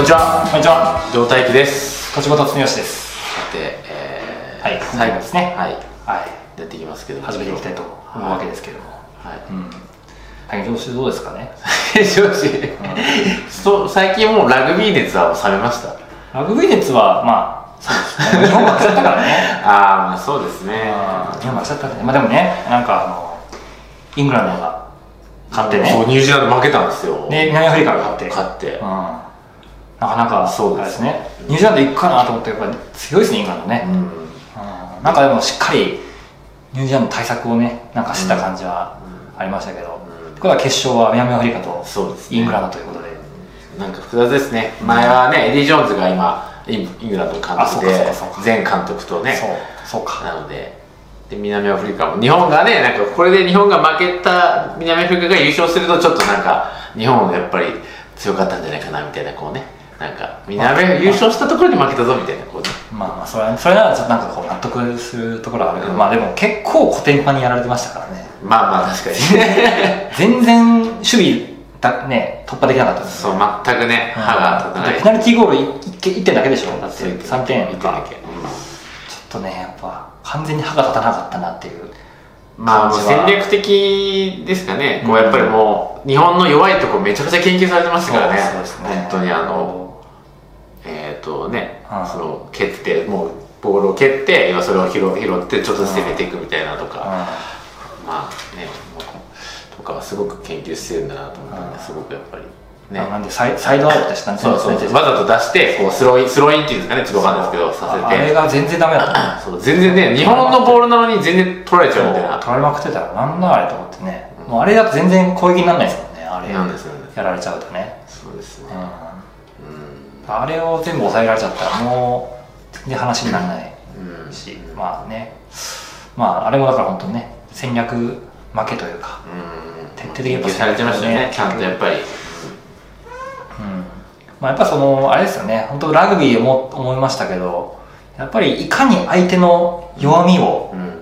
こんにちは。こんにちは。状態機です。栃本恒義です。さて、えー、はい最後ですね。はい。はい。やっていきますけど始めていきたいと思うわけですけれども、はい。うん。大変調子どうですかね？調子、そう最近もうラグビー熱は冷めました？ラグビー熱は まあそうですね。日本負けちゃったからね。ああまあそうですね。日本負けちゃったね。まあでもねなんかあのイングランドが勝ってね。ニュージーランド負けたんですよ。ね南アフリカが勝って。勝って。うんなかなかそうですね。ニュージーランド行くかなと思ってやっぱり強いですねイングランドね、なんかでもしっかりニュージーランドの対策をねなんかした感じはありましたけど、うん。これは決勝は南アフリカとそうですね。イングランドということで、なんか複雑ですね。前はねエディ・ジョーンズが今イングランドの監督で前監督とねそうそうか。なのでで南アフリカも。日本がねなんかこれで日本が負けた南アフリカが優勝するとちょっとなんか日本やっぱり強かったんじゃないかなみたいなこうねなんか南アフリカ優勝したところに負けたぞみたいなこうね。まあまあそれはそれならちょっとなんかこう納得するところはあるけど、まあでも結構コテンパンにやられてましたからね。まあまあ確かに。ね 全然守備だね突破できなかったです。そう全くね歯が立たない。ペナルティーゴール 1, 点だけでしょだってそう3点一かだけ、ちょっとねやっぱ完全に歯が立たなかったなっていう。まあ戦略的ですかね、こううん。やっぱりもう日本の弱いところめちゃくちゃ研究されてましたからね。ね。本当にあのえっ、とね、うん。その蹴ってもうボールを蹴って今それを拾拾ってちょっと攻めていくみたいなとか、まあねとかはすごく研究してるんだなと思って、うん。すごくやっぱりうんねなんでサイサイドアウトでしたねそうそうそう。わざと出してこうスローインスローインっていうんですかねちょっとわかんないですけどさせあれてが全然ダメだった。ねそう全然ね日本のボールなのに全然取られちゃうみたいな。取られまくってたらなんだあれと思ってね、もうあれだと全然攻撃にならないですもんねあれ。なんですよね。やられちゃうとね、そうですね。うん、うんあれを全部抑えられちゃったらもう全然話にならないうん。し、まあね。まああれもだから本当にね戦略負けというか、うん。徹底的にやっぱされてましたよねねちゃんとやっぱり。うん。まあ、やっぱそのあれですよね本当ラグビーでも思いましたけどやっぱりいかに相手の弱みを、うん。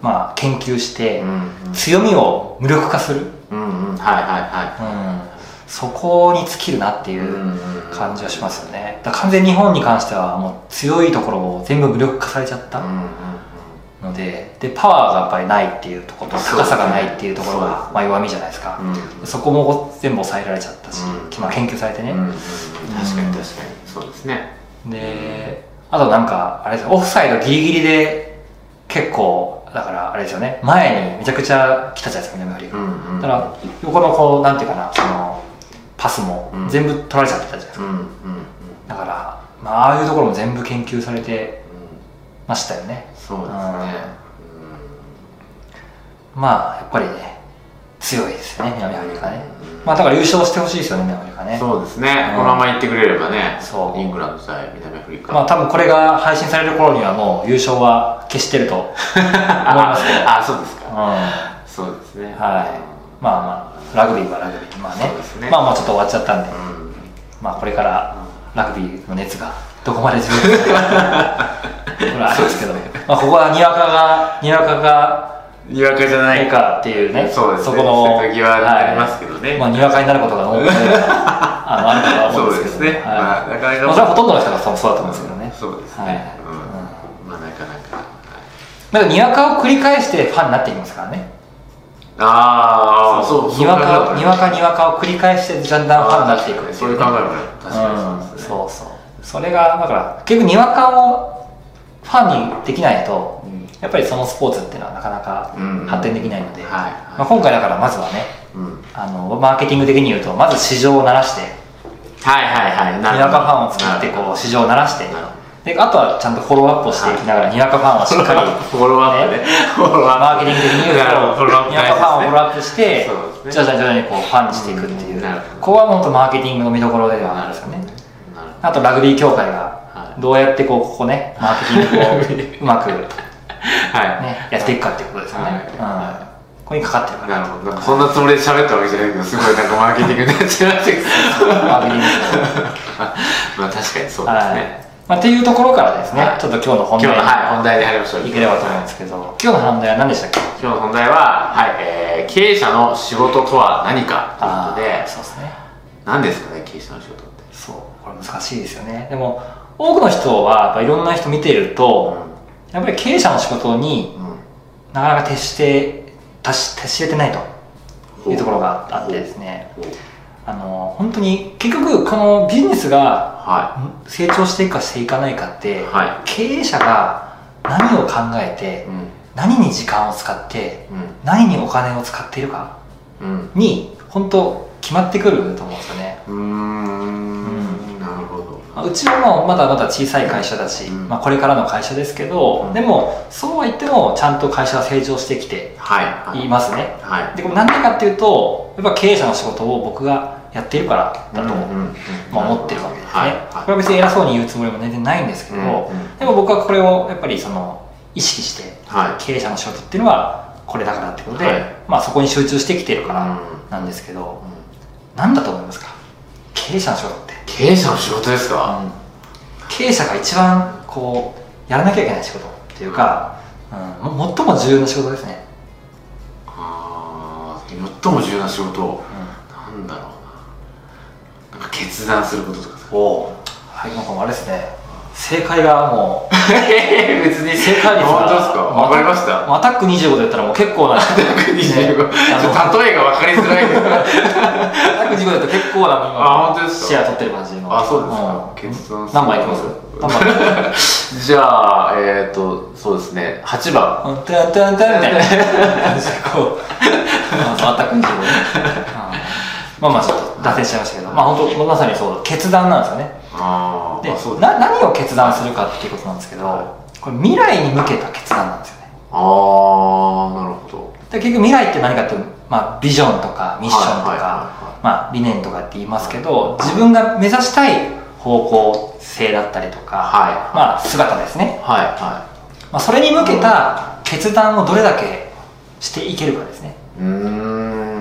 まあ、研究して、うん強みを無力化する、うんうん。はいはいはうん、そこに尽きるなっていううん感じはしますよね。だ完全に日本に関してはもう強いところを全部無力化されちゃったのででパワーがやっぱりないっていうところと高さがないっていうところが、まあ、弱みじゃないですか、うん。そこも全部抑えられちゃったし、うん。まあ、研究されてね、うんうんうん確かに確かに。そうですね。であとなんかあれですオフサイドギリギリで結構だからあれですよね。前にめちゃくちゃ来たじゃないですか南アフリカ、うんうん。だから横のこうなんていうかなそのパスもうん。全部取られちゃってたじゃないですか、だから、まあ、ああいうところも全部研究されてましたよね。そうですね。まあやっぱりね強いですよね南アフリカね、うん。まあだから優勝してほしいですよね南アフリカね。そうですね。うん。このままいってくれればねそう。イングランド対南アフリカ。まあ多分これが配信される頃にはもう優勝は消してると思いますけど。あそうですか。うん。そうですね。はい、まあまあラグビーはラグビー。まあね。ね。まあもうちょっと終わっちゃったんで、うん。まあこれからラグビーの熱がどこまで続くか。これはあれですけど。まあここはにわかがにわかがにわかじゃない。かっていうね。そうですね。この瀬戸際ありますけどね。はい。まあにわかになることが多くて あのあるかとは思うんですけどそうですね。はい。まあなかなかまあそれはほとんどの人がそうそうだと思うんですけどね。そうですはい。ねうん。まあなかなか。まあにわかを繰り返してファンになっていきますからねああそうにわかにわかにわかを繰り返してだんだんファンになっていくってそういう考えもね確かに。うんそう。ですねそうそう。それがだから結局にわかをファンにできないと、うん。やっぱりそのスポーツっていうのはなかなかうん。発展できないので、はい。まあ、今回だからまずはねうん。あのマーケティング的に言うとまず市場を鳴らしてはいはいはい。なるほど。にわかファンを作ってこう市場を鳴らしてなるほであとはちゃんとフォローアップをしていきながらにわかファンをしっかり フォローアップね。フォローアップ。マーケティング的に言うとにわかファンをフォローアップして徐々に徐々にこうファンにしていくっていう。ここは本当マーケティングの見どころではあるんですよね。あとラグビー協会がはい。どうやってこうここねマーケティングをうまく、ね、はい。やっていくかっていうことですよね、はい。うん。ここにかかってるから。なるほど。なんかそんなつもりで喋ったわけじゃないけどすごいなんかマーケティングになっちゃいましたけどマーケティング。まあ確かにそうですはい。ねまあ、っていうところからですね、はい。ちょっと今日の本題。今日のはい本題に入りましょう。いければと思うんですけど。今日の本題は何でしたっけ？今日の本題は、はいえー経営者の仕事とは何かということで。そうですね。何ですかね経営者の仕事って。そうこれ難しいですよね。でも多くの人はやっぱいろんな人見ていると、やっぱり経営者の仕事にうん。うんなかなか徹して達し徹しれてないというところがあってですね。ほうあの本当に結局このビジネスがは成長していくかしていかないかって、は経営者が何を考えていうん。何に時間を使ってうん。何にお金を使っているかうん。に本当決まってくると思うんですよね。うーん。なるほど。まあうちはもうまだまだ小さい会社だし、うん。まあ、これからの会社ですけど、うん。でもそうは言ってもちゃんと会社は成長してきてはい。はい。いますね。はい。でこれなんでかっていうとやっぱ経営者の仕事を僕がやっているからだと、思ってるわけですね、はいこれは別に偉そうに言うつもりも全然ないんですけど、うんうん。でも僕はこれをやっぱりその意識してはい。経営者の仕事っていうのはこれだからってことで、はい。まあ、そこに集中してきてるからうん。なんですけど、なんだと思いますか？経営者の仕事って、経営者の仕事ですか？経営者が一番こうやらなきゃいけない仕事っていうか、うん、も最も重要な仕事ですね、ああ最も重要な仕事。なんだろうな決断することとかさ。おおはいなんかもうあれですね。正解がもう 別に。正解率が本当ですか？わかりました。アタック25で言ったらもう結構なアタッ25ねちょっと例えが分かりづらいけど。ク25だったら結構な今あ本当ですか？シェア取ってる感じの。あそうですか。ん。決断する。何枚いきます？何枚？じゃあえっ、ー、とそうですね。8番。うんタンタンタンみたいな。感じでこう。あそうアタック25ねうんまあまあ脱線しちゃいましたけどまあ本当まさにそう決断なんですよね。でな何を決断するかっていうことなんですけど、はこれ未来に向けた決断なんですよね。ああなるほど。で結局未来って何かっていうと、まあ、ビジョンとかミッションとか、まあ、理念とかって言いますけど自分が目指したい方向性だったりとか、はい。まあ、姿ですね、はいはまあ、それに向けた決断をどれだけしていけるかですね。いうーん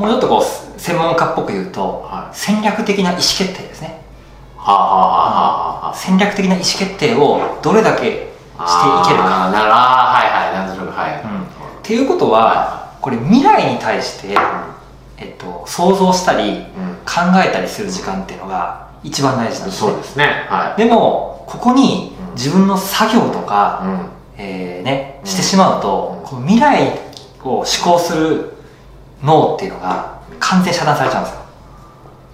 もうちょっとこう専門家っぽく言うと、はい。戦略的な意思決定ですね。戦略的な意思決定をどれだけしていけるか。なるあーはいはいなんとなくはい、うん。っていうことはこれ未来に対して、えっと、想像したりうん。考えたりする時間っていうのが一番大事なんですね。そうですね。はでもここにうん。自分の作業といか、うん。えーね、うんしてしまうと、うん。この未来を思考する脳っていうのが完全遮断されちゃうんですよ。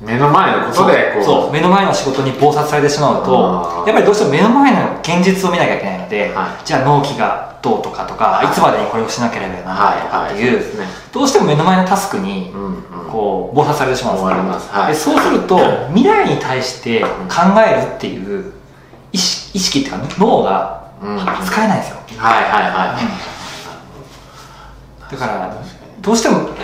目の前のことでそう目の前の仕事に忙殺されてしまうあとー。やっぱりどうしても目の前の現実を見なきゃいけないので、はい。じゃあ納期がどうとかとか、い、つまでにこれをしなければならないとかっていう、はい。はい。そうね。どうしても目の前のタスクにうん。うんこう忙殺されてしまうんですでそうすると未来に対して考えるっていう意識意識っていうか脳がうん。使えないんですよ。はいはいはい、だからどうしてもやっぱ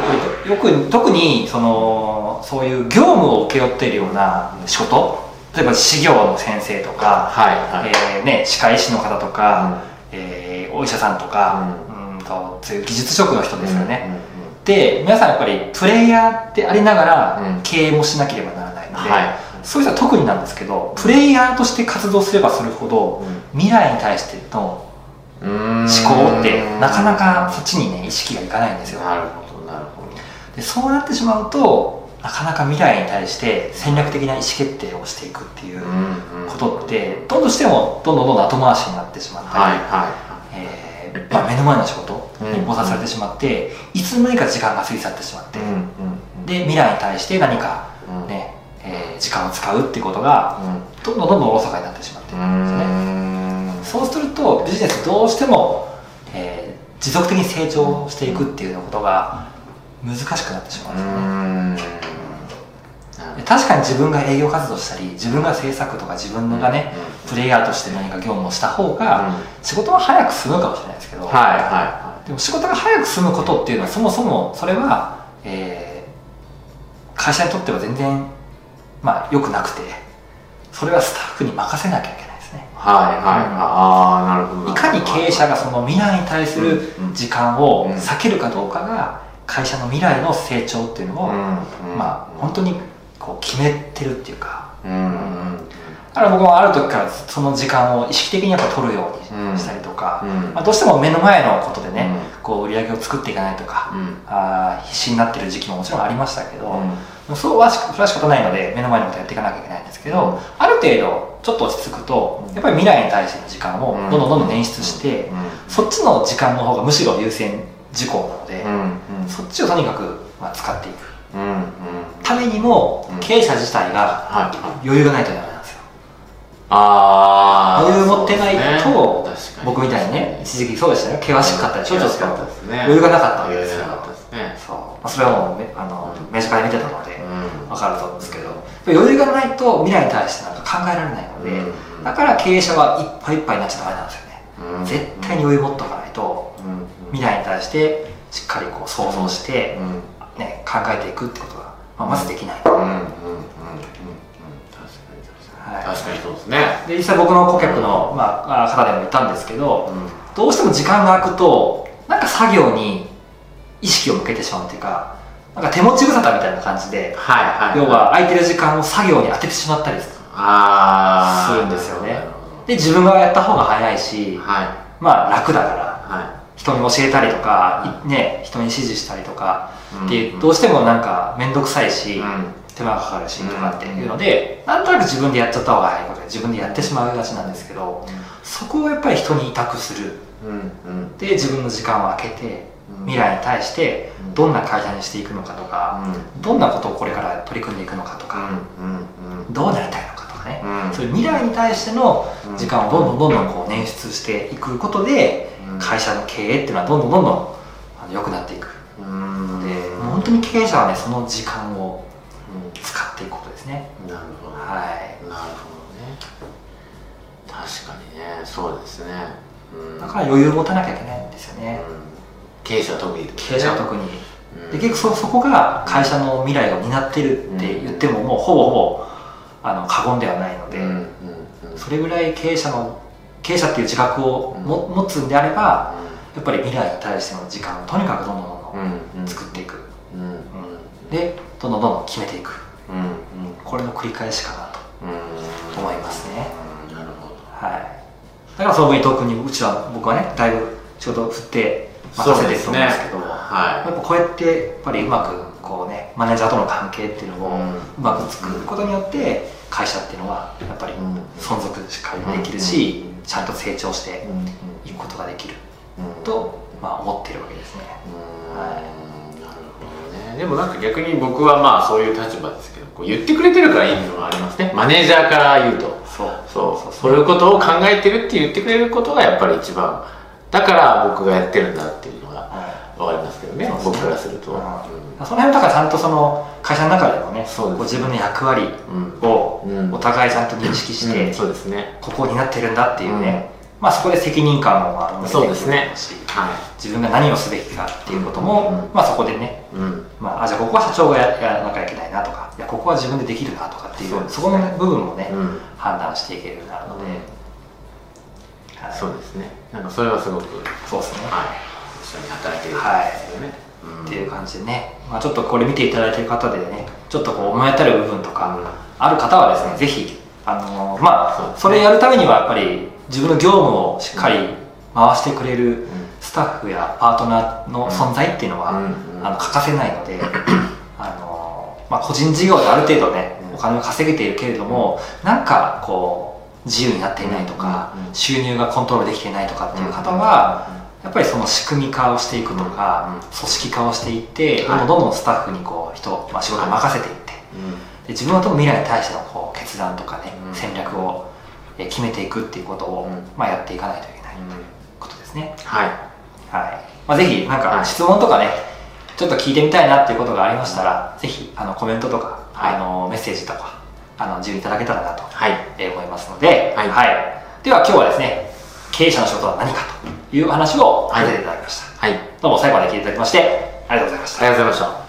りよく特にそのそういう業務を請け負っているような仕事例えば私業の先生とか、はいはい。えーね、歯科医師の方とか、えーお医者さんとか、うん、とそういう技術職の人ですよね、うんうんうん。で皆さんやっぱりプレイヤーでありながらうん。経営もしなければならないので、はい。そういう人は特になんですけどプレイヤーとして活動すればするほど未来に対してのうん思思考ってなかなかそっちにね意識がいかないんですよ。なるほどなるほど。でそうなってしまうとなかなか未来に対して戦略的な意思決定をしていくっていううんうんことってどうしてもどんどんどんどん後回しになってしまったり、はいはえーまあ、目の前の仕事に没殺されてしまって、いつの間にか時間が過ぎ去ってしまって、いうんうんで未来に対して何か、うんねえー時間を使うっていうことがうんどんどんどんどんおろそかになってしまっているんですね、うんそうするとビジネスどうしても、えー持続的に成長していくっていうことが難しくなってしまうんですよね、で確かに自分が営業活動したり自分が制作とか自分がね、プレイヤーとして何か業務をした方が、仕事は早く進むかもしれないですけど、はいはでも仕事が早く進むことっていうのはそもそもそれは、えー会社にとっては全然まあ良くなくてそれはスタッフに任せなきゃいけないはいはい。はいああなるほどいかに経営者がその未来に対する時間をうん。避けるかどうかが会社の未来の成長っていうのを、まあ本当にこう決めてるっていうか。うんうん。だから僕もある時からその時間を意識的にやっぱ取るようにしたりとか、うん。まあ、どうしても目の前のことでね、こう売り上げを作っていかないとか、うん。あー必死になってる時期ももちろんありましたけど、うん。そうはしそれは仕方ないので目の前のことやっていかなきゃいけないんですけど、うん。ある程度ちょっと落ち着くとやっぱり未来に対しての時間をどんどんどんどん捻出して、うん。そっちの時間の方がむしろ優先事項なので、うん。そっちをとにかく、まあ、使っていく。うん。うん。ためにも、うん。経営者自体が余裕がないとダメなんですよ。ああってないと、確かに僕みたいにね一時期そうでしたよ。険しかったでしょちょっと余裕がなかったわけですよ。ね。そう、まあ、それはもうめあの、うん。目近で見てたので、うん。分かると思うんですけど余裕がないと未来に対してなんか考えられないので、うん。だから経営者はいっぱいいっぱいになっちゃダメなんですよね、うん。絶対に余裕持っておかないとうん。未来に対してしっかりこう想像して、うん。ね、考えていくってことが、まあ、まずできない、うん。うん。うんはい。確かにそうですね。で実際僕の顧客の、まあ、あ方でも言ったんですけど、うん。どうしても時間が空くとなんか作業に意識を向けてしまうっていうかなんか手持ち無沙汰みたいな感じではいはい要は空いてる時間を作業に当ててしまったりする。んですよね。で自分がやった方が早いしどはい。まあ楽だから。は人に教えたりとか、いね、人に指示したりとかいってどうしてもなんか面倒くさいし、うん。手間がかかるしとかっていうので、なんとなく自分でやっちゃった方が早いことで自分でやってしまいがちなんですけどそこをやっぱり人に委託する。で自分の時間を空けてうん。未来に対してうん。どんな会社にしていくのかとか、うん。どんなことをこれから取り組んでいくのかとか、どうなりたいのかとかね、うん。そういう未来に対してのうん時間をどんどんどんどんこう捻出していくことで、うん会社の経営っていうのはどんどんどんどんあの良くなっていく。うん。で、もう本当に経営者はねその時間をう使っていくことですね。んなるほど。はい。なるほどね。確かにね。そうですね。うん。だから余裕を持たなきゃいけないんですよね、うん。経営者は特に。経営者は特に、うん。で結局そそこが会社の未来を担ってるって言ってももうほぼほぼあの過言ではないので、それぐらい経営者の経営者っていう自覚をも、持つんであればやっぱり未来に対しての時間をとにかくどんどんどんどうん。ん作っていく、でどんどんどんどん決めていく。これの繰り返しかなとうん。思いますね。うん。なるほど。はい。だからその伊藤君にうちは僕はねだいぶ仕事を振って任せてると思うんですけどはやっぱこうやってやっぱりうまくこうねマネージャーとの関係っていうのをうまく作ることによって会社っていうのはやっぱりうん。存続しっかりできるしうんちゃんと成長していくことができるうん。とまあ思ってるわけですね。うん。はい。なるほどね。でもなんか逆に僕はまあそういう立場ですけどこう言ってくれてるからいいのはありますね。マネージャーから言うと。そうそう。そういうことを考えてるって言ってくれることがやっぱり一番だから僕がやってるんだっていう分かりますけどねね。僕からすると、うん。その辺だからちゃんとその会社の中でもねそう自分の役割うんをうん。お互いちゃんと認識して、うん。そうですね。ここになってるんだっていうね、まあそこで責任感もまあそうですね。し。は自分が何をすべきかっていうことも、うん。まあそこでね、いうん。まあ、あじゃあここは社長がややらなきゃいけないなとかいやここは自分でできるなとかっていうね。そこの、ね、部分もね、うん。判断していけるようになるので、はい。そうですね。なんかそれはすごく。そうですね、はい。一緒に働い。ですよね、うん。っていう感じでね、まあ、ちょっとこれ見ていただいてる方でねちょっとこう思い当たる部分とかある方はですね、ぜひあのーまあそれやるためにはやっぱり自分の業務をしっかり回してくれるスタッフやパートナーの存在っていうのは、あの欠かせないのであのー、まあ、個人事業である程度ねうん。お金を稼げているけれどもなんかこう自由になっていないとか、収入がコントロールできていないとかっていう方は、やっぱりその仕組み化をしていくとか、組織化をしていって、はい。どんどんどんどんスタッフにこう人、まあ、仕事を任せていって、うん。で自分は未来に対してのこう決断とかね、うん。戦略をえー決めていくっていうことを、うん。まあ、やっていかないといけないうん。ことですね。はい。はい。まあ、ぜひなんはい。か質問とかね、ちょっと聞いてみたいなっていうことがありましたら、ぜひあのコメントとか、はい。あのメッセージとかあの自由にいただけたらなと、はい。えー思いますので、はい。では今日はですね経営者の仕事は何かという話をさせていただきました、はい。ありどうも最後まで聞いていただきましてありがとうございました。がとうございました